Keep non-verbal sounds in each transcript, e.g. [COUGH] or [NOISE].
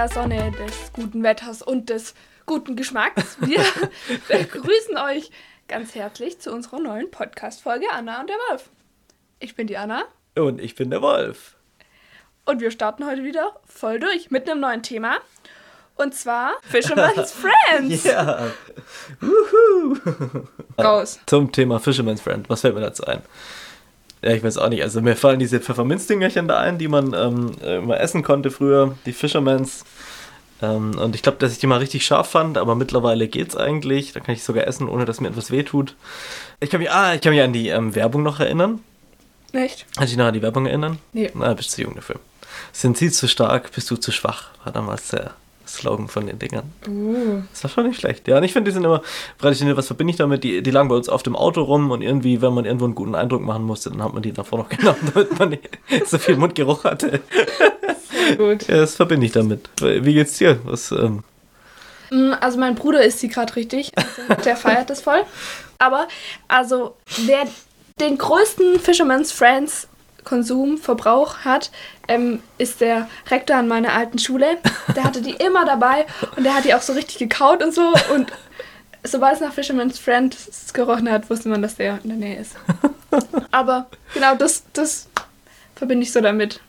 der Sonne, des guten Wetters und des guten Geschmacks. Wir [LAUGHS] begrüßen euch ganz herzlich zu unserer neuen Podcast-Folge Anna und der Wolf. Ich bin die Anna. Und ich bin der Wolf. Und wir starten heute wieder voll durch mit einem neuen Thema. Und zwar Fisherman's [LAUGHS] Friends. Ja. Wuhu. Raus. Zum Thema Fisherman's Friend. Was fällt mir dazu ein? Ja, ich weiß auch nicht. Also mir fallen diese Pfefferminzdingerchen da ein, die man ähm, immer essen konnte früher, die Fishermans. Ähm, und ich glaube, dass ich die mal richtig scharf fand, aber mittlerweile geht's eigentlich. Da kann ich sogar essen, ohne dass mir etwas wehtut. Ich kann mich, ah, ich kann mich an die ähm, Werbung noch erinnern. Echt? Kannst du dich noch an die Werbung erinnern? Nee. Na, bist du jung dafür. Sind sie zu stark, bist du zu schwach, war damals der Slogan von den Dingern. Uh. Das war schon nicht schlecht. Ja, und ich finde, die sind immer, traditionell, was verbinde ich damit? Die, die lagen bei uns auf dem Auto rum und irgendwie, wenn man irgendwo einen guten Eindruck machen musste, dann hat man die davor noch [LAUGHS] genommen, damit man nicht so viel Mundgeruch hatte. Gut. Ja, das verbinde ich damit. Wie geht's dir? Was, ähm, Mm, Also mein Bruder isst sie gerade richtig. Also der feiert das voll. Aber also wer den größten Fisherman's Friends Konsum, Verbrauch hat, ähm, ist der Rektor an meiner alten Schule. Der hatte die immer dabei und der hat die auch so richtig gekaut und so. Und sobald es nach Fisherman's Friends gerochen hat, wusste man, dass der in der Nähe ist. [LAUGHS] Aber genau, das, das verbinde ich so damit.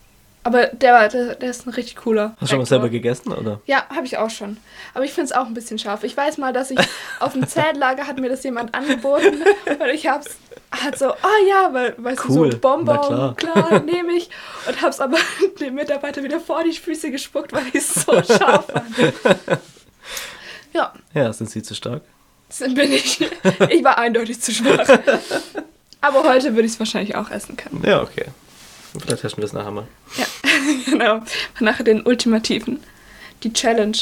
Aber der, war- der, der ist ein richtig cooler. hast du schon mal selber gegessen, oder? Ja, habe ich auch schon. Aber ich finde es auch ein bisschen scharf. Ich weiß mal, dass ich [LAUGHS] auf dem Zeltlager hat mir das jemand angeboten und ich hab's hat so, oh ja, weil weißt Cool, du, so Bonbon, klar. klar, nehme ich und hab's aber [LAUGHS] dem Mitarbeiter wieder vor die Füße gespuckt, weil ich es so scharf fand. [LAUGHS] Ja, Ja, sind sie zu stark? bin ich. Ich war eindeutig zu schwach. Aber heute würde ich es wahrscheinlich auch essen können. Ja, okay. Vielleicht testen wir es nachher mal. Ja, [LAUGHS] genau. Nachher den ultimativen. Die Challenge.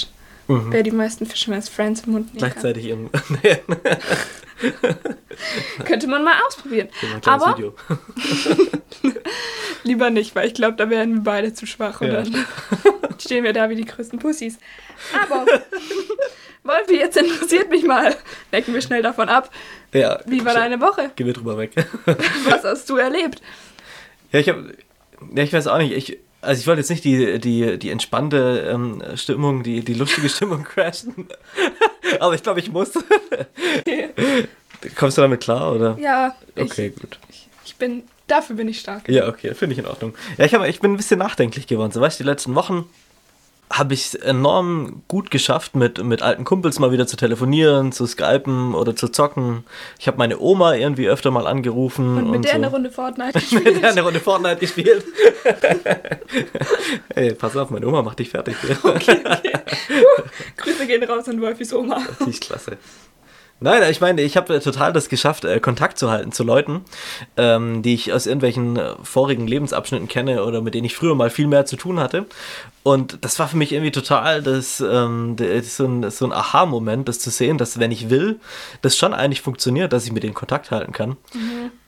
Mhm. Wer die meisten Fisherman's Friends im Mund nehmen kann. Gleichzeitig im nee, [LAUGHS] [LAUGHS] Könnte man mal ausprobieren. Aber Video. lieber nicht, weil ich glaube, da wären wir beide zu schwach. Und Ja. dann stehen wir da wie die größten Pussys. Aber, Wolfi, jetzt interessiert mich mal. Lecken wir schnell davon ab. Ja, Wie war deine Woche? Geh mir drüber weg. Was hast du erlebt? Ja, ich habe, ja, ich weiß auch nicht. Ich, also ich wollte jetzt nicht die, die, die entspannte ähm, Stimmung, die, die lustige [LAUGHS] Stimmung crashen. [LAUGHS] Aber ich glaube, ich muss. [LAUGHS] Kommst du damit klar, oder? Ja, Okay, ich, gut. ich bin, dafür bin ich stark. Ja, okay, finde ich in Ordnung. Ja, ich, hab, ich bin ein bisschen nachdenklich geworden. So, weißt du, die letzten Wochen habe ich es enorm gut geschafft, mit, mit alten Kumpels mal wieder zu telefonieren, zu skypen oder zu zocken. Ich habe meine Oma irgendwie öfter mal angerufen. Und mit der so. eine Runde Fortnite [LAUGHS] mit der gespielt. eine Runde Fortnite gespielt. [LAUGHS] Ey, pass auf, meine Oma macht dich fertig. [LAUGHS] Grüße gehen raus an Wolfis Oma. Die ist klasse. Nein, ich meine, ich habe total das geschafft, äh, Kontakt zu halten zu Leuten, ähm, die ich aus irgendwelchen äh, vorigen Lebensabschnitten kenne oder mit denen ich früher mal viel mehr zu tun hatte. Und das war für mich irgendwie total das, ähm, das so ein, so ein Aha-Moment, das zu sehen, dass wenn ich will, das schon eigentlich funktioniert, dass ich mit denen Kontakt halten kann.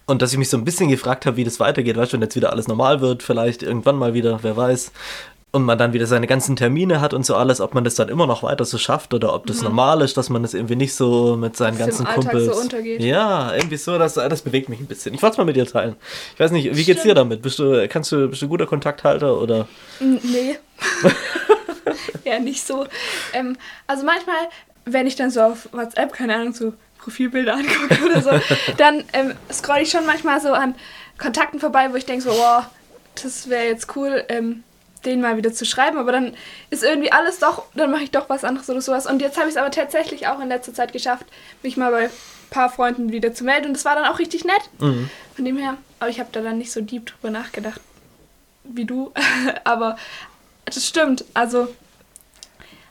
Und dass ich mich so ein bisschen gefragt habe, wie das weitergeht, weißt du, wenn jetzt wieder alles normal wird, vielleicht irgendwann mal wieder, wer weiß. Und man dann wieder seine ganzen Termine hat und so alles, ob man das dann immer noch weiter so schafft oder ob das normal ist, dass man das irgendwie nicht so mit seinen Dass im ganzen Alltag Kumpels. so untergeht. Ja, irgendwie so, das, das bewegt mich ein bisschen. Ich wollte es mal mit dir teilen. Ich weiß nicht, wie geht's dir Stimmt. damit? Bist du, kannst du, bist du guter Kontakthalter oder? Nee. [LAUGHS] ja, nicht so. Ähm, also manchmal, wenn ich dann so auf WhatsApp, keine Ahnung, so Profilbilder angucke oder so, [LAUGHS] dann ähm, scroll ich schon manchmal so an Kontakten vorbei, wo ich denke so, wow, das wäre jetzt cool, ähm, den mal wieder zu schreiben. Aber dann ist irgendwie alles doch, dann mache ich doch was anderes oder sowas. Und jetzt habe ich es aber tatsächlich auch in letzter Zeit geschafft, mich mal bei ein paar Freunden wieder zu melden. Und das war dann auch richtig nett. Mhm. Von dem her, aber ich habe da dann nicht so deep drüber nachgedacht wie du. [LAUGHS] aber das stimmt. Also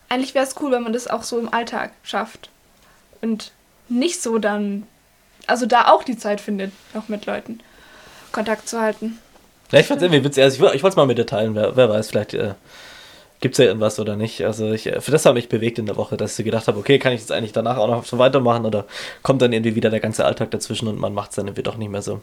eigentlich wäre es cool, wenn man das auch so im Alltag schafft. Und nicht so dann, also da auch die Zeit findet, noch mit Leuten Kontakt zu halten. Ja, ich fand's irgendwie witzig. Also ich, ich wollte es mal mit dir teilen. Wer, wer weiß, vielleicht äh, gibt's ja irgendwas oder nicht. Also ich, äh, für das hat mich bewegt in der Woche, dass ich gedacht habe, okay, kann ich jetzt eigentlich danach auch noch so weitermachen oder kommt dann irgendwie wieder der ganze Alltag dazwischen und man macht es dann irgendwie doch nicht mehr so.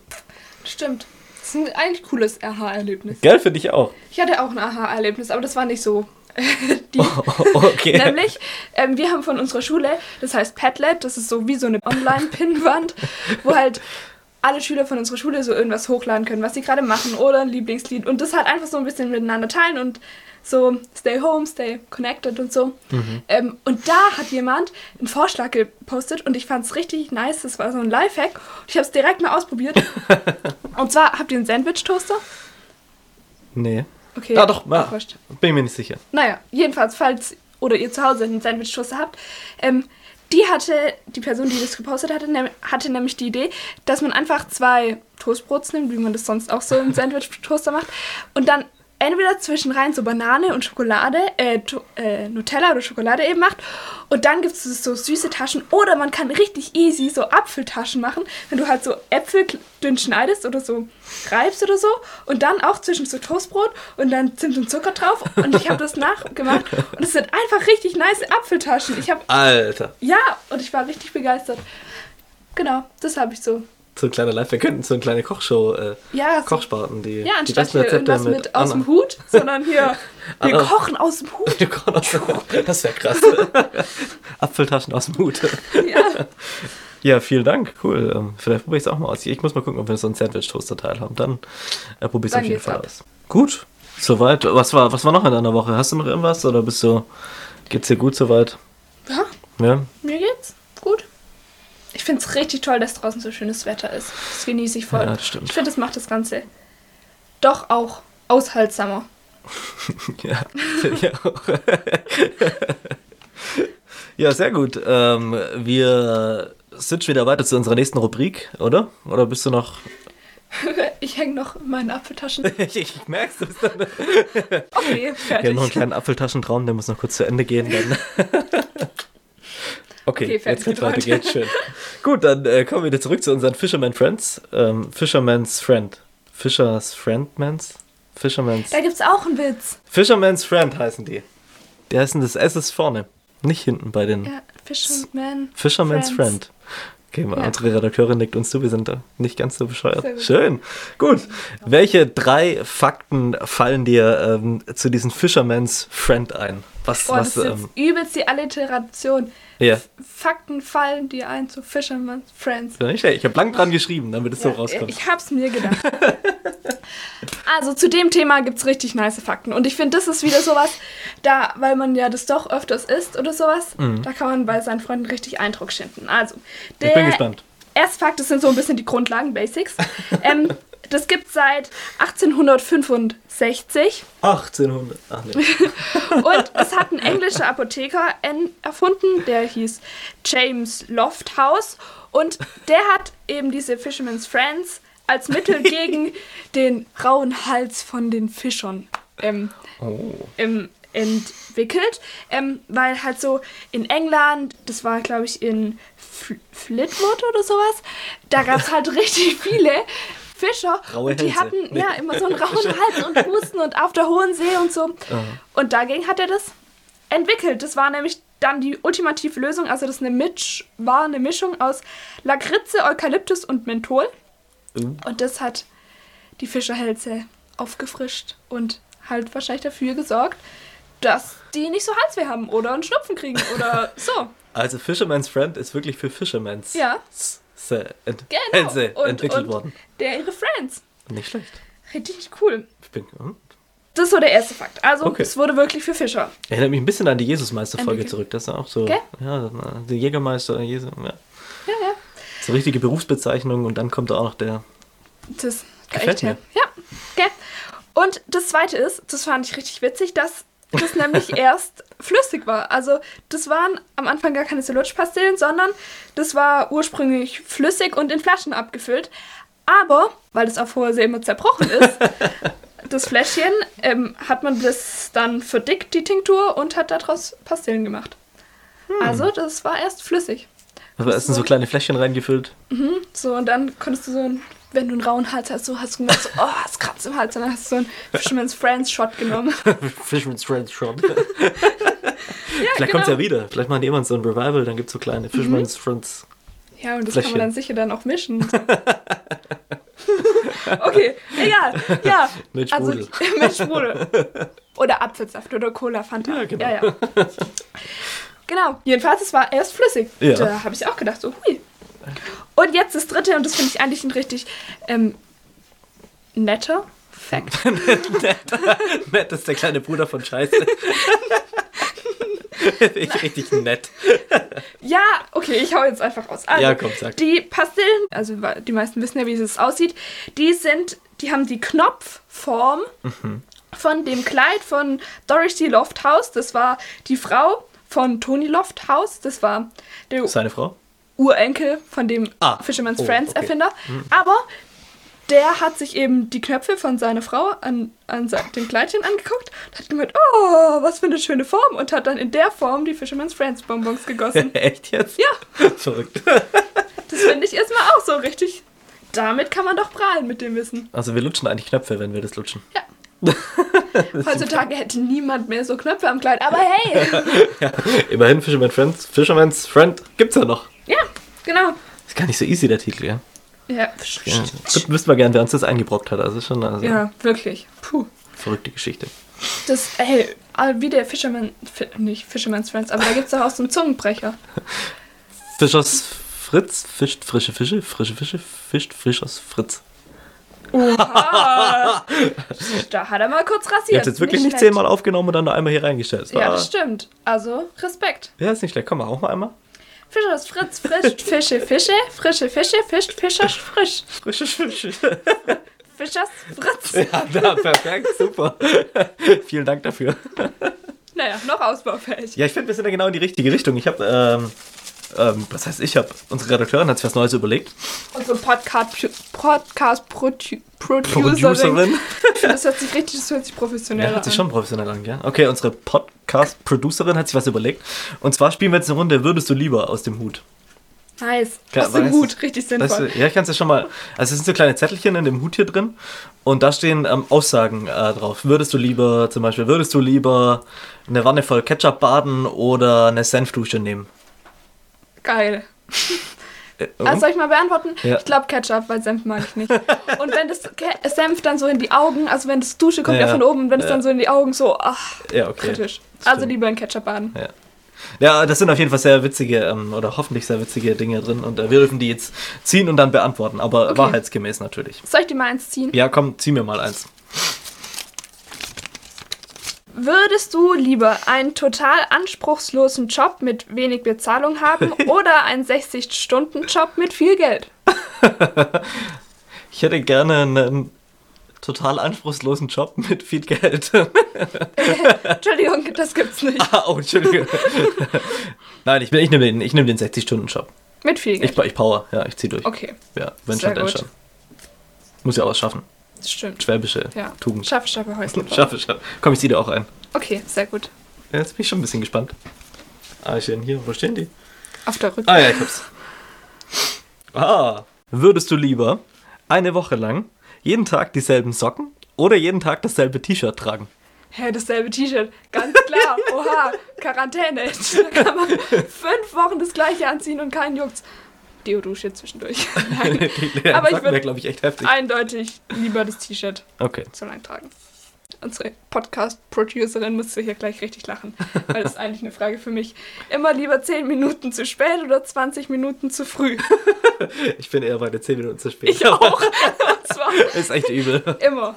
Stimmt. Das ist ein eigentlich cooles Aha-Erlebnis. Gell, finde ich auch. Ich hatte auch ein Aha-Erlebnis, aber das war nicht so. [LAUGHS] die, [LAUGHS] okay. Nämlich, ähm, wir haben von unserer Schule, das heißt Padlet, das ist so wie so eine Online-Pinnwand, wo halt alle Schüler von unserer Schule so irgendwas hochladen können, was sie gerade machen oder ein Lieblingslied und das halt einfach so ein bisschen miteinander teilen und so stay home, stay connected und so. Ähm, und da hat jemand einen Vorschlag gepostet und ich fand es richtig nice. Das war so ein Lifehack und ich habe es direkt mal ausprobiert. [LAUGHS] und zwar habt ihr einen Sandwich-Toaster? Nee. Okay. Ah, doch, ja. wurscht. bin mir nicht sicher. Naja, jedenfalls, falls oder ihr zu Hause einen Sandwich-Toaster habt, ähm, die hatte, die Person, die das gepostet hatte, nehm- hatte nämlich die Idee, dass man einfach zwei Toastbrots nimmt, wie man das sonst auch so im [LAUGHS] Sandwich-Toaster macht, und dann entweder zwischen rein so Banane und Schokolade, äh, äh, Nutella oder Schokolade eben macht. Und dann gibt es so süße Taschen. Oder man kann richtig easy so Apfeltaschen machen, wenn du halt so Äpfel dünn schneidest oder so reibst oder so. Und dann auch zwischen so Toastbrot und dann Zimt und Zucker drauf. Und ich habe das nachgemacht. Und es sind einfach richtig nice Apfeltaschen. Ich habe, Alter. ja, und ich war richtig begeistert. Genau, das habe ich so. So ein kleiner Live. Wir könnten so eine kleine Kochshow, äh, Ja, Kochsparten, die, Ja, die besten Rezepte mit, mit, aus dem. Hut, sondern hier, [LAUGHS] wir Anna. kochen aus dem Hut. [LAUGHS] Das wäre krass. [LAUGHS] Apfeltaschen aus dem Hut. Ja. Ja, vielen Dank. Cool. Ähm, vielleicht probiere ich es auch mal aus. Ich muss mal gucken, ob wir so einen Sandwich-Toaster-Teil haben. Dann äh, probiere ich es auf jeden Fall ab. aus. Gut. Soweit. Was war, was war noch in deiner Woche? Hast du noch irgendwas oder bist du. Geht's dir gut soweit? ja, Ja? mir geht's finde es richtig toll, dass draußen so schönes Wetter ist. Das genieße ich voll. Ja, das stimmt. Ich finde, das macht das Ganze doch auch aushaltsamer. [LAUGHS] Ja, finde ich auch. [LAUGHS] ja, sehr gut. Ähm, wir switchen wieder weiter zu unserer nächsten Rubrik, oder? Oder bist du noch. [LAUGHS] Ich hänge noch in meinen Apfeltaschen. ich, ich merk's, du dann. Okay, Wir fertig. haben noch einen kleinen Apfeltaschentraum, der muss noch kurz zu Ende gehen. Dann. Okay, Okay, jetzt geht's weiter, geträumt. geht schön. [LAUGHS] Gut, dann äh, kommen wir wieder zurück zu unseren Fisherman Friends. Ähm, Fisherman's Friend. Fisher's Friendmans? Fisherman's. Da gibt's auch einen Witz. Fisherman's Friend heißen die. Die heißen das S ist vorne. Nicht hinten bei den Ja, Fisherman. Fisherman's Friends. Friend. Okay, Ja. unsere Redakteurin nickt uns zu, wir sind da nicht ganz so bescheuert. Gut. Schön. Gut. Welche drei Fakten fallen dir ähm, zu diesem Fisherman's Friend ein? Was, Boah, das was, ist jetzt ähm, übelst die Alliteration. Ja. Fakten fallen dir ein zu Fisherman's Friends. Ja, nicht schlecht. Ich habe lang dran geschrieben, damit es so Ja, rauskommt. Ich hab's mir gedacht. [LAUGHS] also zu dem Thema gibt's richtig nice Fakten. Und ich finde, das ist wieder sowas, da, weil man ja das doch öfters isst oder sowas, da kann man bei seinen Freunden richtig Eindruck schinden. Also, der Mhm. ich bin gespannt. erste Fakt, das sind so ein bisschen die Grundlagen, Basics. [LAUGHS] ähm, das gibt's seit 1865 1800. Ach nee. [LAUGHS] und es hat ein englischer Apotheker en- erfunden, der hieß James Lofthouse. Und der hat eben diese Fisherman's Friends als Mittel [LAUGHS] gegen den rauen Hals von den Fischern ähm, Oh. ähm, entwickelt. Ähm, weil halt so in England, das war glaube ich in Fl Flitwood oder sowas, da gab es halt [LAUGHS] richtig viele Fischer Raue und die Hälse. hatten ja immer so einen rauen [LAUGHS] Hals und Husten und auf der hohen See und so. Und dagegen hat er das entwickelt. Das war nämlich dann die ultimative Lösung. Also das eine Mitsch war eine Mischung aus Lakritze, Eukalyptus und Menthol. Uh. Und das hat die Fischerhälse aufgefrischt und halt wahrscheinlich dafür gesorgt, dass die nicht so Halsweh haben oder einen Schnupfen kriegen oder so. Also Fisherman's Friend ist wirklich für Fisherman's Ja. Ent Genau. Hälse und, entwickelt und worden. Der ihre Friends. Nicht schlecht. Richtig cool. Ich bin, hm? Das ist so der erste Fakt. Also, Okay. es wurde wirklich für Fischer. Erinnert mich ein bisschen an die Jesus-Meister-Folge zurück. Das ist auch so. Gell? Ja, der Jägermeister, Jesus. Ja. Ja, ja. So richtige Berufsbezeichnung und dann kommt da auch noch der. Das Gefällt mir. Ja, gell. Und das zweite ist, das fand ich richtig witzig, dass das nämlich erst flüssig war. Also das waren am Anfang gar keine Lutschpastillen, sondern das war ursprünglich flüssig und in Flaschen abgefüllt. Aber, weil das auf hoher See immer zerbrochen ist, [LAUGHS] das Fläschchen, ähm, hat man das dann verdickt, die Tinktur, und hat daraus Pastillen gemacht. Also das war erst flüssig. Was war, ist denn so kleine Fläschchen reingefüllt? So, und dann konntest du so, ein, wenn du einen rauen Hals hast, so hast du gemerkt, so, oh, es kratzt im Hals. Und dann hast du so einen Fisherman's Friends Shot genommen. [LAUGHS] Fisherman's Friend schon. Ja, Vielleicht kommt es ja wieder. Vielleicht machen die immer so ein Revival, dann gibt es so kleine Fisherman's Friends. Ja, und das kann Fläschchen. man dann sicher dann auch mischen. [LAUGHS] okay, egal. Ja, Mit also Sprudel. [LAUGHS] mit Sprudel. Oder Apfelsaft oder Cola, Fanta. Ja, genau. Ja, ja. Genau, jedenfalls, es war erst flüssig. Ja. Da habe ich auch gedacht, so, hui. Und jetzt das dritte, und das finde ich eigentlich ein richtig ähm, netter Fact. [LAUGHS] nett, ist der kleine Bruder von Scheiße. [LAUGHS] ich richtig nett. Ja, okay, ich hau jetzt einfach aus. Also, Ja, komm, sag. Die Pastillen, also die meisten wissen ja, wie es aussieht, die sind, die haben die Knopfform Mhm. von dem Kleid von Dorothy Lofthouse. Das war die Frau von Tony Lofthouse. Das war der Seine Frau? Urenkel von dem Ah, Fisherman's oh, Friends okay. Erfinder. Aber der hat sich eben die Knöpfe von seiner Frau an, an dem Kleidchen angeguckt und hat gemeint, oh, was für eine schöne Form und hat dann in der Form die Fisherman's Friends Bonbons gegossen. [LAUGHS] Echt jetzt? ja, [LAUGHS] Verrückt. [LAUGHS] das finde ich erstmal auch so richtig. Damit kann man doch prahlen mit dem Wissen. Also wir lutschen eigentlich Knöpfe, wenn wir das lutschen. Ja. Heutzutage hätte niemand mehr so Knöpfe am Kleid, aber hey! Immerhin Fisherman Friends. Fisherman's Friend gibt's ja noch. Genau. Ist gar nicht so easy, der Titel, ja. Ja, ja. Wüssten wir gern, wer uns das eingebrockt hat. Also schon also ja wirklich. Puh. verrückte Geschichte. Das, ey, wie der Fisherman, Fi- nicht Fisherman's Friends, aber da gibt es doch auch so einen Zungenbrecher. [LAUGHS] Fischers Fritz fischt frische Fische, frische Fische, fischt Fischers Fritz. Oha! [LAUGHS] da hat er mal kurz rasiert. Ihr habt jetzt wirklich nicht schlecht. zehnmal aufgenommen und dann noch einmal hier reingestellt. Das Ja, das stimmt. Also, Respekt. ja, ist nicht schlecht. Komm mal, auch mal einmal. Fischers Fritz frischt [LAUGHS] Fische, Fische, frische Fische, fischt Fischers frisch. Frische Fische. Fischers Fritz. [LAUGHS] ja, na, perfekt, super. [LAUGHS] Vielen Dank dafür. Naja, noch ausbaufähig. Ja, ich finde, wir sind ja genau in die richtige Richtung. Ich habe, ähm, ähm, was heißt ich habe, unsere Redakteurin hat sich was Neues überlegt. Unsere Podcast, Podcast Produ Producerin. Das hört sich richtig, das hört sich professionell Ja, an. hört sich schon professionell an, gell? Okay, unsere Podcast-Producerin hat sich was überlegt. Und zwar spielen wir jetzt eine Runde Würdest du lieber aus dem Hut. Nice. Klar, Aus dem Hut, richtig sinnvoll. du, ja, ich kann es ja schon mal. Also, es sind so kleine Zettelchen in dem Hut hier drin. Und da stehen ähm, Aussagen äh, drauf. Würdest du lieber, zum Beispiel, würdest du lieber eine Wanne voll Ketchup baden oder eine Senfdusche nehmen? Geil. Äh, [LAUGHS] Also soll ich mal beantworten? Ja. Ich glaube Ketchup, weil Senf mag ich nicht. Und wenn das Senf dann so in die Augen, also wenn das Dusche kommt ja, Ja, von oben, wenn es ja. dann so in die Augen so, ach, ja, okay. kritisch. Also lieber in Ketchup baden. Ja. Ja, das sind auf jeden Fall sehr witzige ähm, oder hoffentlich sehr witzige Dinge drin und äh, wir dürfen die jetzt ziehen und dann beantworten, aber Okay. wahrheitsgemäß natürlich. Soll ich dir mal eins ziehen? Ja, komm, zieh mir mal eins. Würdest du lieber einen total anspruchslosen Job mit wenig Bezahlung haben [LAUGHS] oder einen 60-Stunden-Job mit viel Geld? [LAUGHS] Ich hätte gerne einen total anspruchslosen Job mit viel Geld. [LAUGHS] Entschuldigung, das gibt's nicht. ah, oh, Entschuldigung. Nein, ich, ich nehme den, ich nehm den 60-Stunden-Job. Mit viel Geld. Ich, ich power, ja, ich zieh durch. Okay, Ja, wenn Sehr schon, dann schon. Muss ja auch was schaffen. stimmt. Schwäbische Ja. Tugend. Schaffe, schaffe, Häusle. [LAUGHS] Schaffe, schaffe. Komm, ich zieh dir auch ein. Okay, sehr gut. Ja, jetzt bin ich schon ein bisschen gespannt. Ah, schön hier. Wo stehen die? Auf der Rücken. Ah ja, ich hab's. Ah. Würdest du lieber eine Woche lang jeden Tag dieselben Socken oder jeden Tag dasselbe T-Shirt tragen? Hä, dasselbe T-Shirt. Ganz klar. [LAUGHS] Oha, Quarantäne. [LAUGHS] Da kann man fünf Wochen das gleiche anziehen und keinen juckt's. Deodusche zwischendurch. [LAUGHS] Nein, Aber ich wäre, würd- glaube ich, echt heftig. eindeutig lieber das T-Shirt Okay. so lang tragen. Unsere Podcast-Producerin musste hier gleich richtig lachen, weil das ist [LAUGHS] eigentlich eine Frage für mich. Immer lieber 10 Minuten zu spät oder 20 Minuten zu früh? [LAUGHS] Ich bin eher bei der 10 Minuten zu spät. Ich auch. [LAUGHS] Ist echt übel. immer.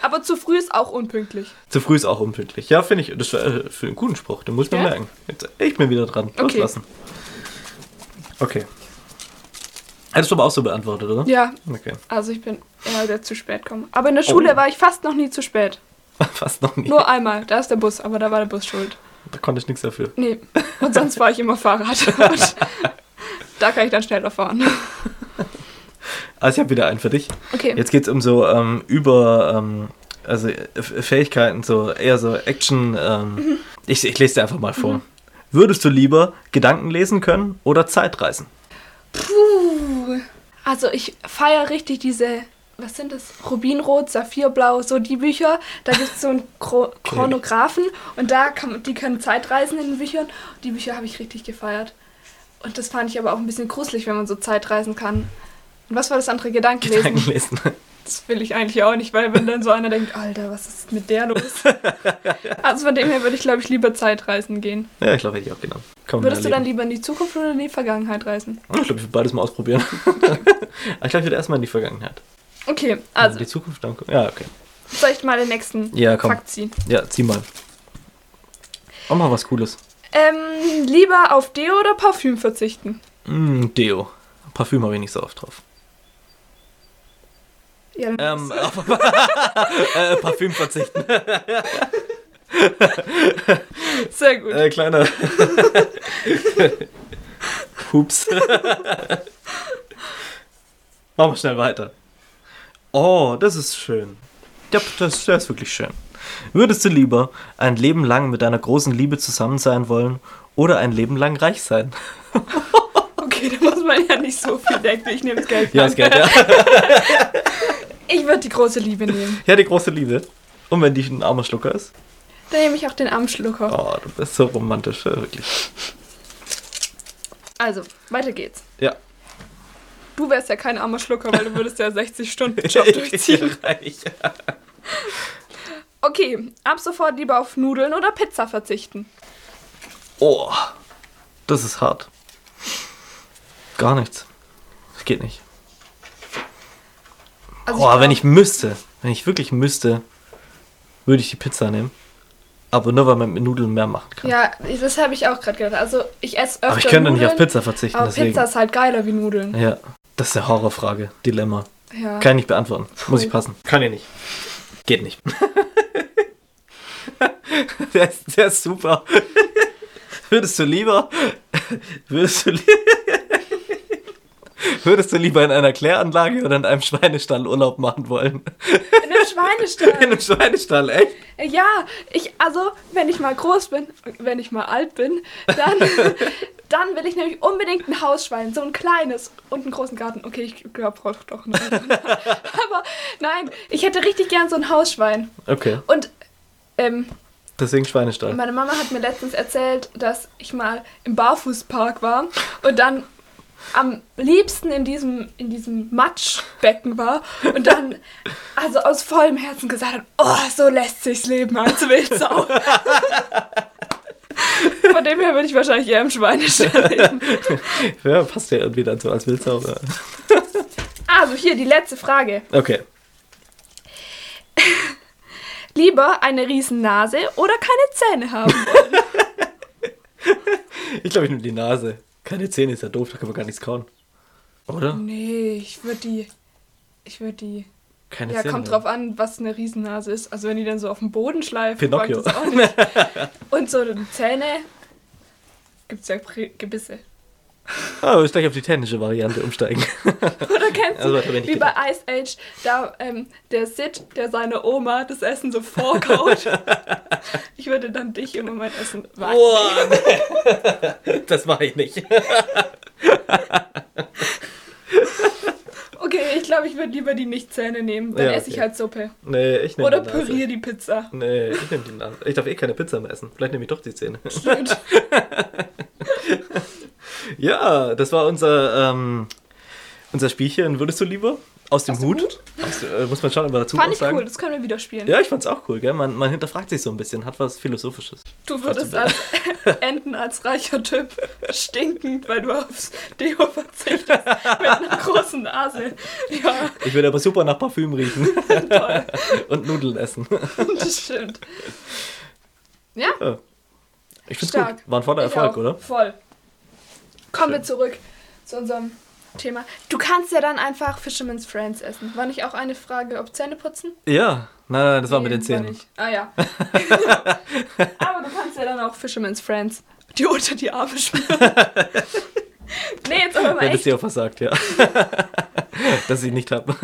Aber zu früh ist auch unpünktlich. Zu früh ist auch unpünktlich. Ja, finde ich. Das wäre für einen guten Spruch. Den muss ich mir Ja? merken. Jetzt ich bin wieder dran. Okay. Loslassen. Okay. Hättest du aber auch so beantwortet, oder? Ja, Okay. also ich bin eher der zu spät kommen. Aber in der Schule Oh. war ich fast noch nie zu spät. [LAUGHS] Fast noch nie. Nur einmal, da ist der Bus, aber da war der Bus schuld. Da konnte ich nichts dafür. Nee, und sonst war ich immer Fahrrad. [LAUGHS] Da kann ich dann schneller fahren. Also ich habe wieder einen für dich. Okay. Jetzt geht es um so ähm, über ähm, also F- Fähigkeiten, so eher so Action. Ähm, Mhm. ich, ich lese dir einfach mal vor. Würdest du lieber Gedanken lesen können oder Zeitreisen? Puh. Also ich feiere richtig diese, was sind das? Rubinrot, Saphirblau, so die Bücher. Da gibt es so einen Chro Chronographen und da kann die können Zeitreisen in den Büchern. Die Bücher habe ich richtig gefeiert. Und das fand ich aber auch ein bisschen gruselig, wenn man so Zeitreisen kann. Und was war das andere? Gedankenlesen. Gedanken lesen. Das will ich eigentlich auch nicht, weil wenn dann so einer denkt, Alter, was ist mit der los? [LAUGHS] also von dem her würde ich, glaube ich, lieber Zeitreisen gehen. Ja, ich glaube, hätte ich auch genommen. Kann Würdest du dann lieber in die Zukunft oder in die Vergangenheit reisen? Ich glaube, ich würde beides mal ausprobieren. Aber [LAUGHS] ich glaube, ich würde erstmal in die Vergangenheit. Okay, Also also die Zukunft dann. Ja, okay. soll ich mal den nächsten Ja, komm. Fakt ziehen? Ja, zieh mal. Auch mal was Cooles. Ähm, lieber auf Deo oder Parfüm verzichten? Mm, Deo. Parfüm habe ich nicht so oft drauf. Ja, Ähm, auf, [LAUGHS] äh, Parfüm verzichten. [LAUGHS] [LAUGHS] sehr gut. Äh, kleiner. [LAUGHS] Hups. Machen wir schnell weiter. Oh, das ist schön. Ja, das, das ist wirklich schön. Würdest du lieber ein Leben lang mit deiner großen Liebe zusammen sein wollen oder ein Leben lang reich sein? [LAUGHS] Okay, da muss man ja nicht so viel denken. Ich nehme das Geld. Ja, das Geld, ja. Ich würde die große Liebe nehmen. Ja, die große Liebe. Und wenn die ein armer Schlucker ist? Dann nehme ich auch den Armschlucker. Oh, du bist so romantisch, wirklich. Also, weiter geht's. Ja. Du wärst ja kein armer Schlucker, weil du würdest ja [LAUGHS] 60 Stunden Job durchziehen. [LAUGHS] reich. Okay, ab sofort lieber auf Nudeln oder Pizza verzichten. Oh, das ist hart. Gar nichts. Das geht nicht. Also Oh, glaub- wenn ich müsste, wenn ich wirklich müsste, würde ich die Pizza nehmen. Aber nur, weil man mit Nudeln mehr machen kann. Ja, das habe ich auch gerade gedacht. Also, ich esse öfter aber ich könnte Nudeln, nicht auf Pizza verzichten, Aber deswegen. Pizza ist halt geiler wie Nudeln. Ja, das ist eine Horrorfrage. Dilemma. Ja. Kann ich nicht beantworten. Muss ich passen. Kann ich nicht. Geht nicht. [LAUGHS] der, ist, der ist super. Würdest du lieber. Würdest du, li [LAUGHS] würdest du lieber in einer Kläranlage oder in einem Schweinestall Urlaub machen wollen? Schweinestall. In einem Schweinestall, echt? Ja, ich, also, wenn ich mal groß bin, wenn ich mal alt bin, dann, [LAUGHS] dann will ich nämlich unbedingt ein Hausschwein, so ein kleines und einen großen Garten. Okay, ich glaube, brauche doch einen anderen. [LAUGHS] Aber nein, ich hätte richtig gern so ein Hausschwein. Okay, Und ähm, deswegen Schweinestall. meine Mama hat mir letztens erzählt, dass ich mal im Barfußpark war und dann am liebsten in diesem, in diesem Matschbecken war und dann also aus vollem Herzen gesagt hat, oh, so lässt sich's leben als Wildsau. Von dem her würde ich wahrscheinlich eher im Schweinestall leben. Ja, passt ja irgendwie dazu als Wildsau. Also hier die letzte Frage. Okay. Lieber eine riesen Nase oder keine Zähne haben? Ich glaube, ich nehme die Nase. Keine Zähne ist ja doof, da kann man gar nichts kauen. Oder? Nee, ich würde die. Ich würde die. Keine Ja, Zähne. kommt drauf an, was eine Riesennase ist. Also wenn die dann so auf dem Boden schleift, Pinocchio. auch nicht. [LAUGHS] Und so Zähne gibt's ja Gebisse. Ah, ich gleich auf die technische Variante umsteigen. [LAUGHS] Oder kennst Also, du, ich wie bei. Ice Age, da ähm, der Sid, der seine Oma das Essen so vorkaut. [LAUGHS] ich würde dann dich immer mein Essen wagen. Boah, nee. Das mache ich nicht. [LAUGHS] Okay, ich glaube, ich würde lieber die Nicht-Zähne nehmen. Dann Ja, esse ich halt Suppe. Nee, ich nehme Oder die püriere die Pizza. Nee, ich nehme die Nase. Ich darf eh keine Pizza mehr essen. Vielleicht nehme ich doch die Zähne. Stimmt. Ja, das war unser, ähm, unser Spielchen. Würdest du lieber? Aus dem Aus dem Hut? Hut? Aus, äh, muss man schon immer dazu Fand ich sagen. cool, das können wir wieder spielen. Ja, ich fand's auch cool, gell? Man, man hinterfragt sich so ein bisschen, hat was Philosophisches. Du würdest als [LAUGHS] enden als reicher Typ stinkend, weil du aufs Deo verzichtest mit einer großen Nase. Ja, Ich würde aber super nach Parfüm riechen [LAUGHS] toll. und Nudeln essen. [LAUGHS] Das stimmt. Ja, Ja. Ich find's stark. gut. War ein voller Ich Erfolg, auch. oder? Voll. Kommen wir zurück zu unserem Thema. Du kannst ja dann einfach Fisherman's Friends essen. War nicht auch eine Frage, ob Zähne putzen? Ja. Nein, nein, das war mit Nee, den Zähnen. nicht. Ah ja. [LAUGHS] Aber du kannst ja dann auch Fisherman's Friends die unter die Arme schmieren. [LAUGHS] nee, jetzt aber mal Wenn es echt. dir auch versagt, ja. [LAUGHS] Dass ich nicht habe.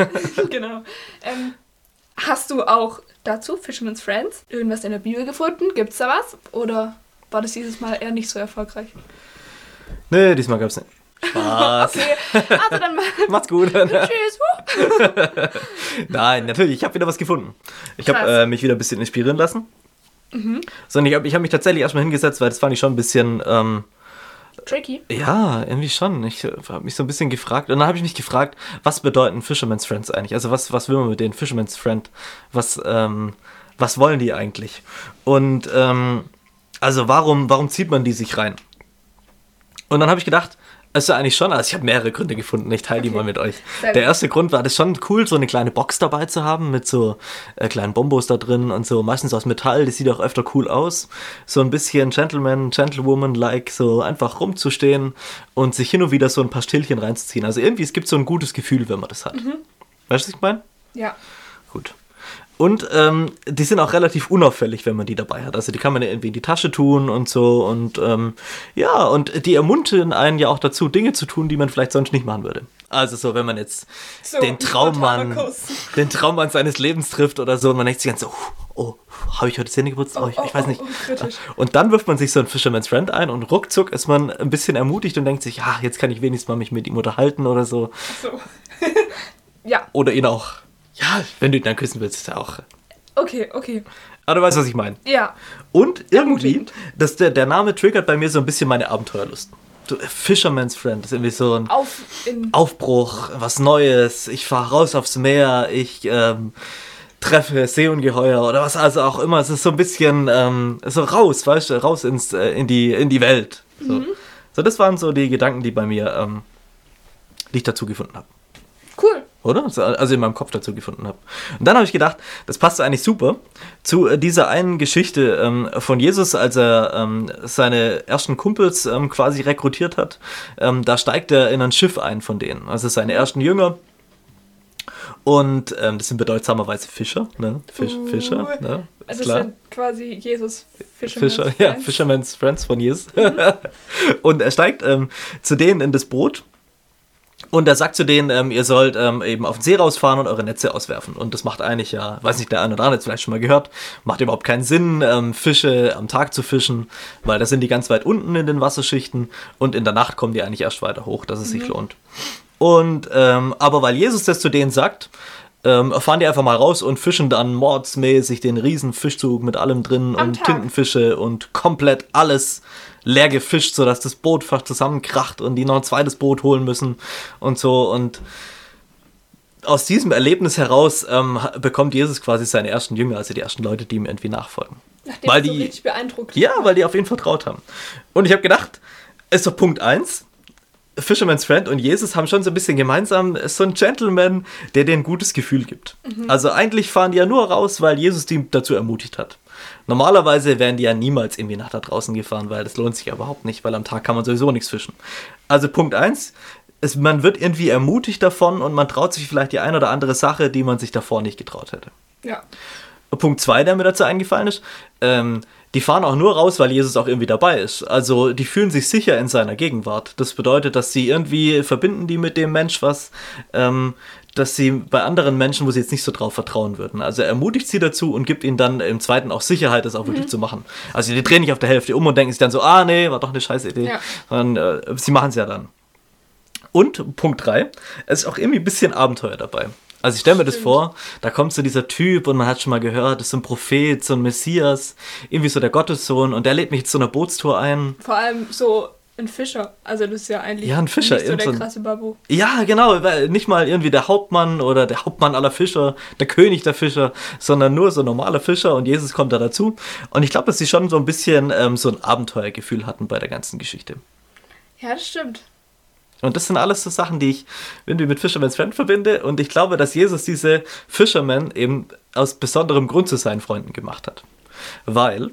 genau. Ähm, hast du auch dazu, Fisherman's Friends, irgendwas in der Bibel gefunden? Gibt's da was? Oder war das dieses Mal eher nicht so erfolgreich? Nee, diesmal gab's nicht. Spaß. [LAUGHS] Okay, also dann. [LAUGHS] Macht's gut. [LAUGHS] Tschüss. Nein, natürlich, ich habe wieder was gefunden. Ich habe äh, mich wieder ein bisschen inspirieren lassen. Sondern ich habe ich hab mich tatsächlich erstmal hingesetzt, weil das fand ich schon ein bisschen ähm, tricky. Ja, irgendwie schon. Ich habe mich so ein bisschen gefragt. Und dann habe ich mich gefragt, was bedeuten Fisherman's Friends eigentlich? Also was, was will man mit den Fisherman's Friend? Was, ähm, was wollen die eigentlich? Und ähm, also warum, warum zieht man die sich rein? Und dann habe ich gedacht, also eigentlich schon, also ich habe mehrere Gründe gefunden, ich teile die Okay. mal mit euch. Der erste Grund war, das ist schon cool, so eine kleine Box dabei zu haben mit so äh, kleinen Bombos da drin und so, meistens aus Metall, das sieht auch öfter cool aus. So ein bisschen Gentleman, Gentlewoman-like, so einfach rumzustehen und sich hin und wieder so ein paar Stillchen reinzuziehen. Also irgendwie, es gibt so ein gutes Gefühl, wenn man das hat. Weißt du, was ich meine? Ja. Gut. Und ähm, die sind auch relativ unauffällig, wenn man die dabei hat. Also die kann man ja irgendwie in die Tasche tun und so. Und ähm, ja, und die ermuntern einen ja auch dazu, Dinge zu tun, die man vielleicht sonst nicht machen würde. Also so, wenn man jetzt So, den Traummann, [LAUGHS] den Traummann seines Lebens trifft oder so, und man denkt sich ganz so, oh, habe ich heute Zähne geputzt? Oh, ich, ich weiß oh, nicht. oh, kritisch. Und dann wirft man sich so ein Fisherman's Friend ein und ruckzuck ist man ein bisschen ermutigt und denkt sich, ja, jetzt kann ich wenigstens mal mich mit ihm unterhalten oder so. So. [LAUGHS] ja, Oder ihn auch, ja, wenn du ihn dann küssen willst, ist ja auch. okay, okay. Aber du weißt, was ich meine. Ja. Und irgendwie, Ermutigend. das, der, der Name triggert bei mir so ein bisschen meine Abenteuerlust. So, Fisherman's Friend ist irgendwie so ein Auf. Aufbruch, was Neues. Ich fahre raus aufs Meer, ich ähm, treffe Seeungeheuer oder was also auch immer. Es ist so ein bisschen ähm, so raus, weißt du, raus ins, äh, in, die, in die Welt. So. so, das waren so die Gedanken, die bei mir, ähm, die ich dazu gefunden habe. Oder? So, Also in meinem Kopf dazu gefunden habe. Und dann habe ich gedacht, das passt eigentlich super zu äh, dieser einen Geschichte ähm, von Jesus, als er ähm, seine ersten Kumpels ähm, quasi rekrutiert hat. Ähm, da steigt er in ein Schiff ein von denen. Also seine ersten Jünger. Und ähm, das sind bedeutsamerweise Fischer, ne? Fisch, Uh. Fischer, ne? Also klar. sind quasi Jesus Fisherman's Fischer, ja, Friends. Fisherman's Friends von Jesus. [LAUGHS] und er steigt ähm, zu denen in das Boot und er sagt zu denen, ähm, ihr sollt ähm, eben auf den See rausfahren und eure Netze auswerfen. Und das macht eigentlich ja, weiß nicht, der eine oder andere hat es vielleicht schon mal gehört, macht überhaupt keinen Sinn, ähm, Fische am Tag zu fischen, weil da sind die ganz weit unten in den Wasserschichten und in der Nacht kommen die eigentlich erst weiter hoch, dass es sich lohnt. Und ähm, aber weil Jesus das zu denen sagt, ähm, fahren die einfach mal raus und fischen dann mordsmäßig den riesen Fischzug mit allem drin Am und Tag. Tintenfische und komplett alles leer gefischt, sodass das Boot fast zusammenkracht und die noch ein zweites Boot holen müssen und so. Und aus diesem Erlebnis heraus ähm, bekommt Jesus quasi seine ersten Jünger, also die ersten Leute, die ihm irgendwie nachfolgen. Nachdem Weil es so die- richtig beeindruckt. Ja, weil die auf ihn vertraut haben. Und ich habe gedacht, ist doch Punkt 1. Fisherman's Friend und Jesus haben schon so ein bisschen gemeinsam so ein Gentleman, der dir ein gutes Gefühl gibt. Also eigentlich fahren die ja nur raus, weil Jesus die dazu ermutigt hat. Normalerweise wären die ja niemals irgendwie nach da draußen gefahren, weil das lohnt sich ja überhaupt nicht, weil am Tag kann man sowieso nichts fischen. Also Punkt 1, es, man wird irgendwie ermutigt davon und man traut sich vielleicht die ein oder andere Sache, die man sich davor nicht getraut hätte. Ja. Punkt 2, der mir dazu eingefallen ist, ähm, die fahren auch nur raus, weil Jesus auch irgendwie dabei ist. Also die fühlen sich sicher in seiner Gegenwart. Das bedeutet, dass sie irgendwie verbinden die mit dem Mensch was, ähm, dass sie bei anderen Menschen, wo sie jetzt nicht so drauf vertrauen würden. Also er ermutigt sie dazu und gibt ihnen dann im zweiten auch Sicherheit, das auch wirklich zu machen. Also die drehen nicht auf der Hälfte um und denken sich dann so, ah nee, war doch eine scheiß Idee. Ja. Sondern äh, sie machen es ja dann. Und Punkt 3, es ist auch irgendwie ein bisschen Abenteuer dabei. Also ich stelle mir das vor, da kommt so dieser Typ und man hat schon mal gehört, das ist so ein Prophet, so ein Messias, irgendwie so der Gottessohn und der lädt mich zu einer Bootstour ein. Vor allem so ein Fischer. Also das ist ja eigentlich Ja, ein Fischer, nicht so der krasse Babu. Ja, genau, nicht mal irgendwie der Hauptmann oder der Hauptmann aller Fischer, der König der Fischer, sondern nur so ein normaler Fischer und Jesus kommt da dazu. Und ich glaube, dass sie schon so ein bisschen ähm, so ein Abenteuergefühl hatten bei der ganzen Geschichte. Ja, das stimmt. Und das sind alles so Sachen, die ich irgendwie mit Fisherman's Friend verbinde. Und ich glaube, dass Jesus diese Fisherman eben aus besonderem Grund zu seinen Freunden gemacht hat. Weil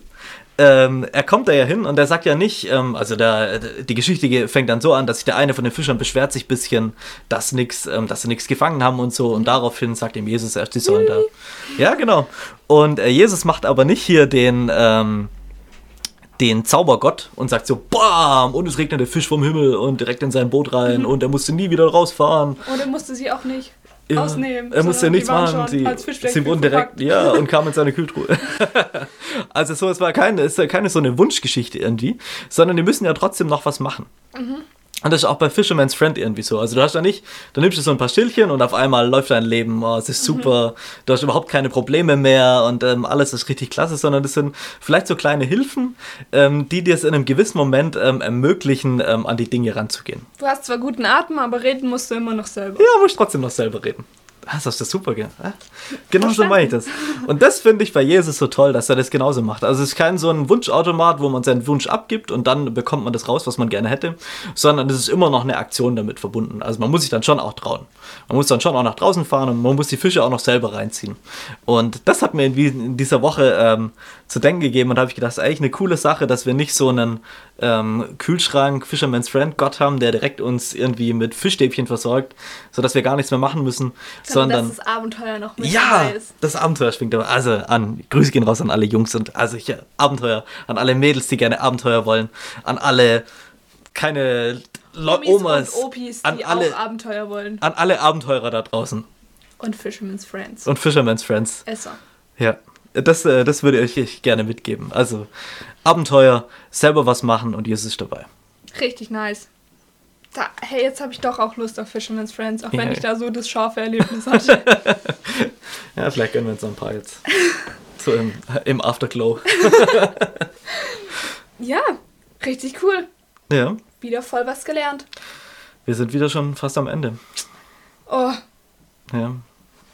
ähm, er kommt da ja hin und er sagt ja nicht, ähm, also der, die Geschichte fängt dann so an, dass sich der eine von den Fischern beschwert sich ein bisschen, dass, nix, ähm, dass sie nichts gefangen haben und so. Und daraufhin sagt ihm Jesus erst, die sollen da. Ja, genau. Und äh, Jesus macht aber nicht hier den. Den Zaubergott und sagt so, BAM! Und es regnet der Fisch vom Himmel und direkt in sein Boot rein und er musste nie wieder rausfahren. Und er musste sie auch nicht Ja, ausnehmen. Er musste nichts machen. Sie, sie wurden direkt, ja, und kam in seine Kühltruhe. [LAUGHS] also so, es war keine, es ja keine so eine Wunschgeschichte irgendwie, sondern die müssen ja trotzdem noch was machen. Und das ist auch bei Fisherman's Friend irgendwie so. Also du hast da nicht, du nimmst du so ein paar Stillchen und auf einmal läuft dein Leben, oh, es ist super, du hast überhaupt keine Probleme mehr und ähm, alles ist richtig klasse, sondern das sind vielleicht so kleine Hilfen, ähm, die dir es in einem gewissen Moment ähm, ermöglichen, ähm, an die Dinge ranzugehen. Du hast zwar guten Atem, aber reden musst du immer noch selber. Ja, musst trotzdem noch selber reden. Das ist das super? Ah, Genau so meine ich das. Und das finde ich bei Jesus so toll, dass er das genauso macht. Also es ist kein so ein Wunschautomat, wo man seinen Wunsch abgibt und dann bekommt man das raus, was man gerne hätte, sondern es ist immer noch eine Aktion damit verbunden. Also man muss sich dann schon auch trauen. Man muss dann schon auch nach draußen fahren und man muss die Fische auch noch selber reinziehen. Und das hat mir in, in dieser Woche ähm, zu denken gegeben und habe ich gedacht, das ist eigentlich eine coole Sache, dass wir nicht so einen ähm, Kühlschrank Fisherman's Friend Gott haben, der direkt uns irgendwie mit Fischstäbchen versorgt, sodass wir gar nichts mehr machen müssen, sondern dass das Abenteuer noch mit ja, ist. das Abenteuer schwingt aber. Also an, Grüße gehen raus an alle Jungs und also ich, Abenteuer, an alle Mädels, die gerne Abenteuer wollen, an alle keine Lo Omis Omas, und Opis, an die alle, auch Abenteuer wollen. an alle Abenteurer da draußen Und Fisherman's Friends. und Fisherman's Friends. Esser. Ja, das, äh, das würde ich euch gerne mitgeben. Also Abenteuer, selber was machen und Jesus ist dabei. Richtig nice. Da, hey, jetzt habe ich doch auch Lust auf Fisherman's Friends, auch wenn Ja. ich da so das scharfe Erlebnis hatte. [LAUGHS] Ja, vielleicht gönnen wir uns noch ein paar jetzt. So im, im Afterglow. [LAUGHS] ja, richtig cool. Ja, Wieder voll was gelernt. wir sind wieder schon fast am Ende. Oh, Ja.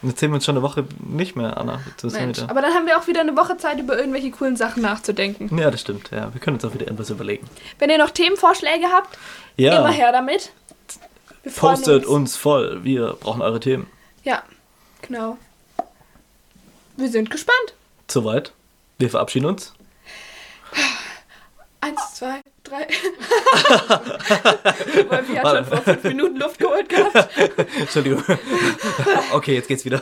Jetzt sehen wir uns schon eine Woche nicht mehr, Anna. Mensch. Aber dann haben wir auch wieder eine Woche Zeit, über irgendwelche coolen Sachen nachzudenken. Ja, das stimmt. Ja, wir können uns auch wieder irgendwas überlegen. Wenn ihr noch Themenvorschläge habt, Ja, immer her damit. Wir postet uns voll. Wir brauchen eure Themen. Ja, genau. Wir sind gespannt. Soweit. Wir verabschieden uns. Eins, zwei, drei. [LAUGHS] Wolfi hat schon vor fünf Minuten Luft geholt gehabt. Entschuldigung. okay, jetzt geht's wieder.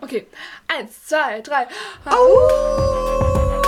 Okay. Eins, zwei, drei. Au!